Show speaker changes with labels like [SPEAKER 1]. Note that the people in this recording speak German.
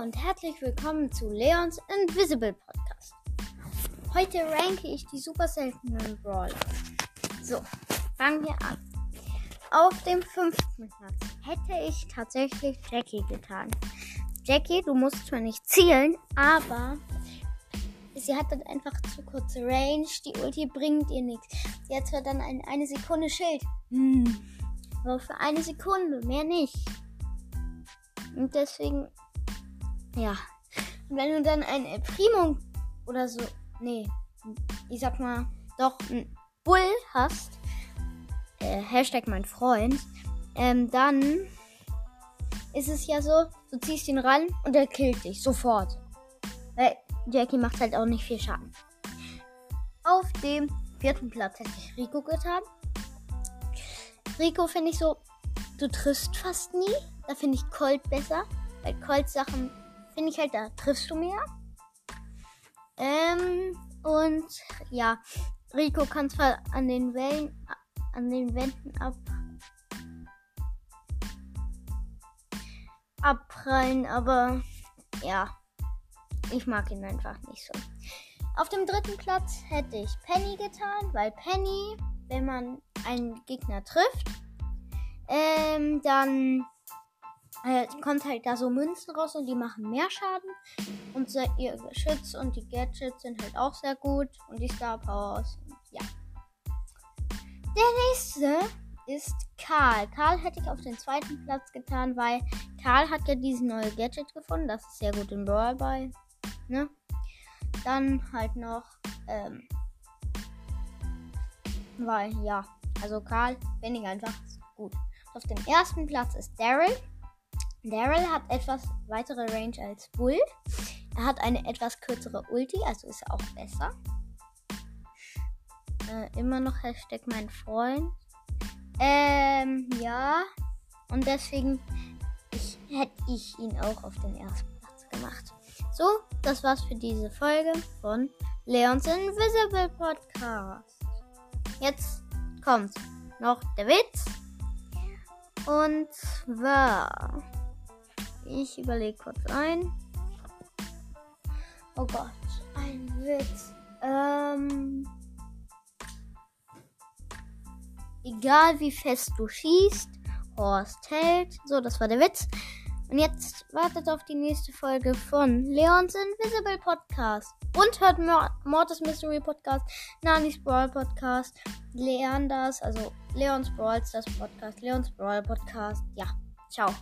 [SPEAKER 1] und herzlich willkommen zu Leons Invisible Podcast. Heute ranke ich die super seltenen Brawler. So, fangen wir an. Auf dem fünften Platz hätte ich tatsächlich Jackie getan. Jackie, du musst zwar nicht zielen, aber sie hat dann einfach zu kurze Range. Die Ulti bringt ihr nichts. Sie hat zwar dann ein, eine Sekunde Schild. Hm, aber für eine Sekunde, mehr nicht. Und deswegen, ja. Und wenn du dann ein El Primo oder so, nee, ich sag mal, doch ein Bull hast, äh, Hashtag mein Freund, ähm, dann ist es ja so, du ziehst ihn ran und er killt dich sofort. Weil Jackie macht halt auch nicht viel Schaden. Auf dem vierten Platz hätte ich Rico getan. Rico finde ich so, du triffst fast nie. Da finde ich Colt besser. Weil Colt Sachen finde ich halt, da triffst du mehr. Ähm, und ja, Rico kann zwar an den Wellen, an den Wänden ab, abprallen, aber ja, ich mag ihn einfach nicht so. Auf dem dritten Platz hätte ich Penny getan, weil Penny, wenn man einen Gegner trifft, ähm, dann äh, kommt halt da so Münzen raus und die machen mehr Schaden. Und so, ihr Geschütz und die Gadgets sind halt auch sehr gut. Und die Star Powers. Ja. Der nächste ist Karl. Karl hätte ich auf den zweiten Platz getan, weil Karl hat ja diesen neue Gadget gefunden. Das ist sehr gut im Brawl bei. Ne? Dann halt noch, ähm, weil, ja, also Karl finde ich einfach gut. Auf dem ersten Platz ist Daryl. Daryl hat etwas weitere Range als Bull. Er hat eine etwas kürzere Ulti, also ist er auch besser. Äh, immer noch Hashtag mein Freund. Ähm, ja. Und deswegen ich, hätte ich ihn auch auf den ersten Platz gemacht. So, das war's für diese Folge von Leons Invisible Podcast. Jetzt kommt noch der Witz. Und zwar. Ich überlege kurz ein. Oh Gott, ein Witz. Ähm. Egal wie fest du schießt, Horst hält. So, das war der Witz. Und jetzt wartet auf die nächste Folge von Leons Invisible Podcast. Und hört Mortis Mystery Podcast, Nanis Brawl Podcast, Leanders, also Leons Brawl Stars Podcast, Leons Brawl Podcast. Ja, ciao.